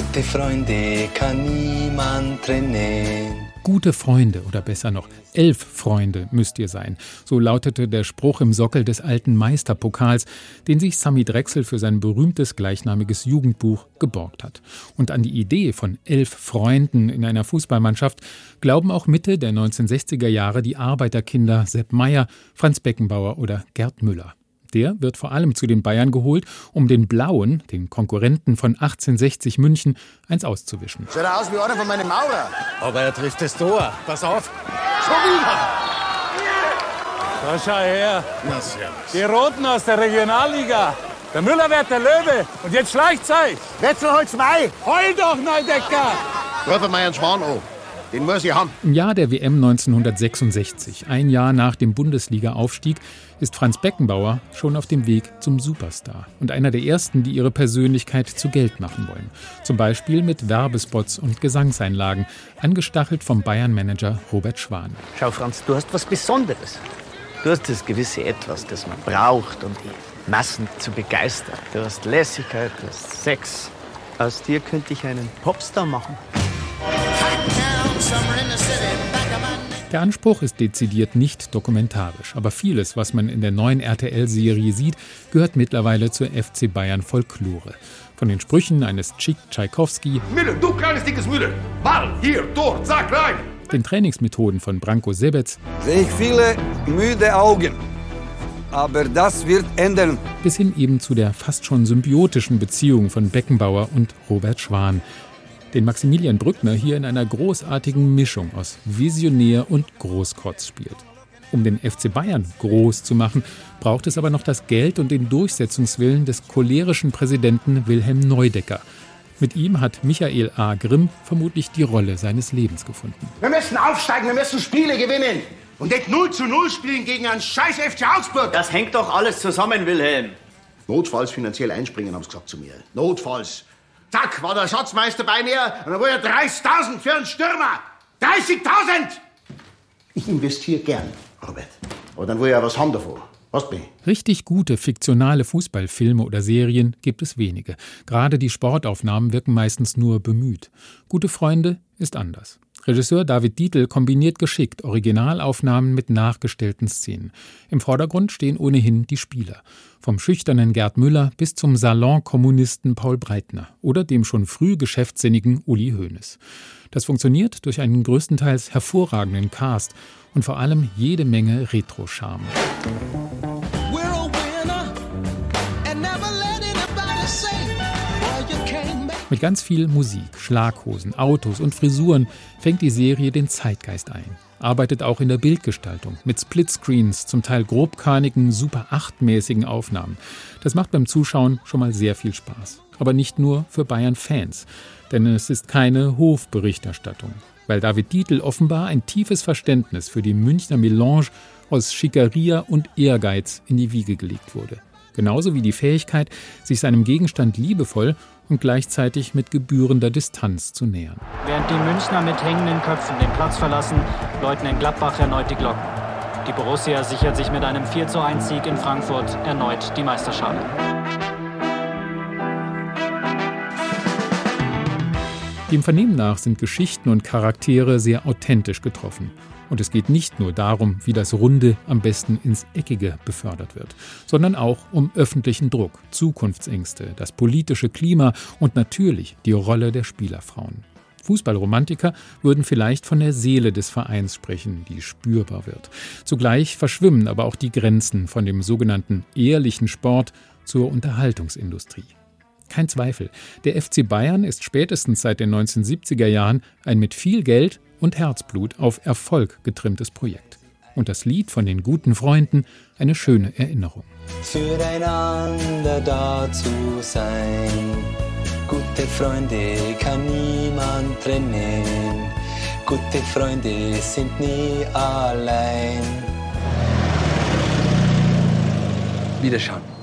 Gute Freunde kann niemand trennen. Gute Freunde oder besser noch, elf Freunde müsst ihr sein. So lautete der Spruch im Sockel des alten Meisterpokals, den sich Sami Drechsel für sein berühmtes gleichnamiges Jugendbuch geborgt hat. Und an die Idee von elf Freunden in einer Fußballmannschaft glauben auch Mitte der 1960er Jahre die Arbeiterkinder Sepp Meyer, Franz Beckenbauer oder Gerd Müller. Der wird vor allem zu den Bayern geholt, um den Blauen, den Konkurrenten von 1860 München, eins auszuwischen. Schaut aus wie einer von meinen Maurer. Aber er trifft das Tor. Pass auf. Schon wieder. Da schau her. Die Roten aus der Regionalliga. Der Müller wird der Löwe. Und jetzt schleicht Zeit. Wetzelholz Mai. Heul doch, Neudecker. Ruf mal einen Schwan an. Den muss ich haben. Im Jahr der WM 1966, ein Jahr nach dem Bundesliga-Aufstieg, ist Franz Beckenbauer schon auf dem Weg zum Superstar und einer der ersten, die ihre Persönlichkeit zu Geld machen wollen. Zum Beispiel mit Werbespots und Gesangseinlagen, angestachelt vom Bayern-Manager Robert Schwan. Schau, Franz, du hast was Besonderes. Du hast das gewisse Etwas, das man braucht, um die Massen zu begeistern. Du hast Lässigkeit, du hast Sex. Aus dir könnte ich einen Popstar machen. Der Anspruch ist dezidiert nicht dokumentarisch, aber vieles, was man in der neuen RTL-Serie sieht, gehört mittlerweile zur FC Bayern Folklore. Von den Sprüchen eines Chick Tchaikovsky, Müller, du kleines dickes Müller. Ball, hier, Tor, zack, rein. den Trainingsmethoden von Branko Sebec sehe ich viele müde Augen. Aber das wird ändern. bis hin eben zu der fast schon symbiotischen Beziehung von Beckenbauer und Robert Schwan, den Maximilian Brückner hier in einer großartigen Mischung aus Visionär und Großkotz spielt. Um den FC Bayern groß zu machen, braucht es aber noch das Geld und den Durchsetzungswillen des cholerischen Präsidenten Wilhelm Neudecker. Mit ihm hat Michael A. Grimm vermutlich die Rolle seines Lebens gefunden. Wir müssen aufsteigen, wir müssen Spiele gewinnen. Und nicht 0 zu 0 spielen gegen einen scheiß FC Augsburg. Das hängt doch alles zusammen, Wilhelm. Notfalls finanziell einspringen, haben sie gesagt zu mir. Notfalls. Zack, war der Schatzmeister bei mir und dann wollte er 30.000 für einen Stürmer. 30.000! Ich investiere gern, Robert. Aber dann will ich ja was haben davon. Was bin ich? Richtig gute fiktionale Fußballfilme oder Serien gibt es wenige. Gerade die Sportaufnahmen wirken meistens nur bemüht. Gute Freunde ist anders. Regisseur David Dietl kombiniert geschickt Originalaufnahmen mit nachgestellten Szenen. Im Vordergrund stehen ohnehin die Spieler. Vom schüchternen Gerd Müller bis zum Salonkommunisten Paul Breitner oder dem schon früh geschäftssinnigen Uli Hoeneß. Das funktioniert durch einen größtenteils hervorragenden Cast und vor allem jede Menge Retro-Charme. Mit ganz viel Musik, Schlaghosen, Autos und Frisuren fängt die Serie den Zeitgeist ein. Arbeitet auch in der Bildgestaltung mit Splitscreens, zum Teil grobkörnigen, super 8-mäßigen Aufnahmen. Das macht beim Zuschauen schon mal sehr viel Spaß. Aber nicht nur für Bayern-Fans, denn es ist keine Hofberichterstattung. Weil David Dietl offenbar ein tiefes Verständnis für die Münchner Melange aus Schickeria und Ehrgeiz in die Wiege gelegt wurde. Genauso wie die Fähigkeit, sich seinem Gegenstand liebevoll und gleichzeitig mit gebührender Distanz zu nähern. Während die Münchner mit hängenden Köpfen den Platz verlassen, läuten in Gladbach erneut die Glocken. Die Borussia sichert sich mit einem 4 zu 1 Sieg in Frankfurt erneut die Meisterschale. Dem Vernehmen nach sind Geschichten und Charaktere sehr authentisch getroffen. Und es geht nicht nur darum, wie das Runde am besten ins Eckige befördert wird, sondern auch um öffentlichen Druck, Zukunftsängste, das politische Klima und natürlich die Rolle der Spielerfrauen. Fußballromantiker würden vielleicht von der Seele des Vereins sprechen, die spürbar wird. Zugleich verschwimmen aber auch die Grenzen von dem sogenannten ehrlichen Sport zur Unterhaltungsindustrie. Kein Zweifel, der FC Bayern ist spätestens seit den 1970er Jahren ein mit viel Geld und Herzblut auf Erfolg getrimmtes Projekt. Und das Lied von den guten Freunden eine schöne Erinnerung. Füreinander da zu sein. Gute Freunde kann niemand trennen. Gute Freunde sind nie allein. Wiederschauen.